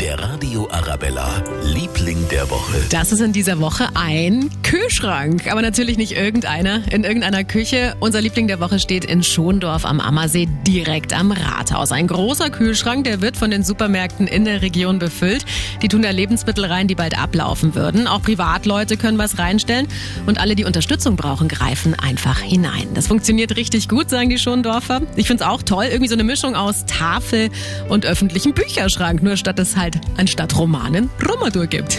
Der Radio Arabella, Liebling der Woche. Das ist in dieser Woche ein Kühlschrank, aber natürlich nicht irgendeiner in irgendeiner Küche. Unser Liebling der Woche steht in Schondorf am Ammersee direkt am Rathaus. Ein großer Kühlschrank, der wird von den Supermärkten in der Region befüllt. Die tun da Lebensmittel rein, die bald ablaufen würden. Auch Privatleute können was reinstellen und alle, die Unterstützung brauchen, greifen einfach hinein. Das funktioniert richtig gut, sagen die Schondorfer. Ich finde es auch toll, irgendwie so eine Mischung aus Tafel und öffentlichem Bücherschrank, nur statt es halt anstatt Romanen Romadur gibt.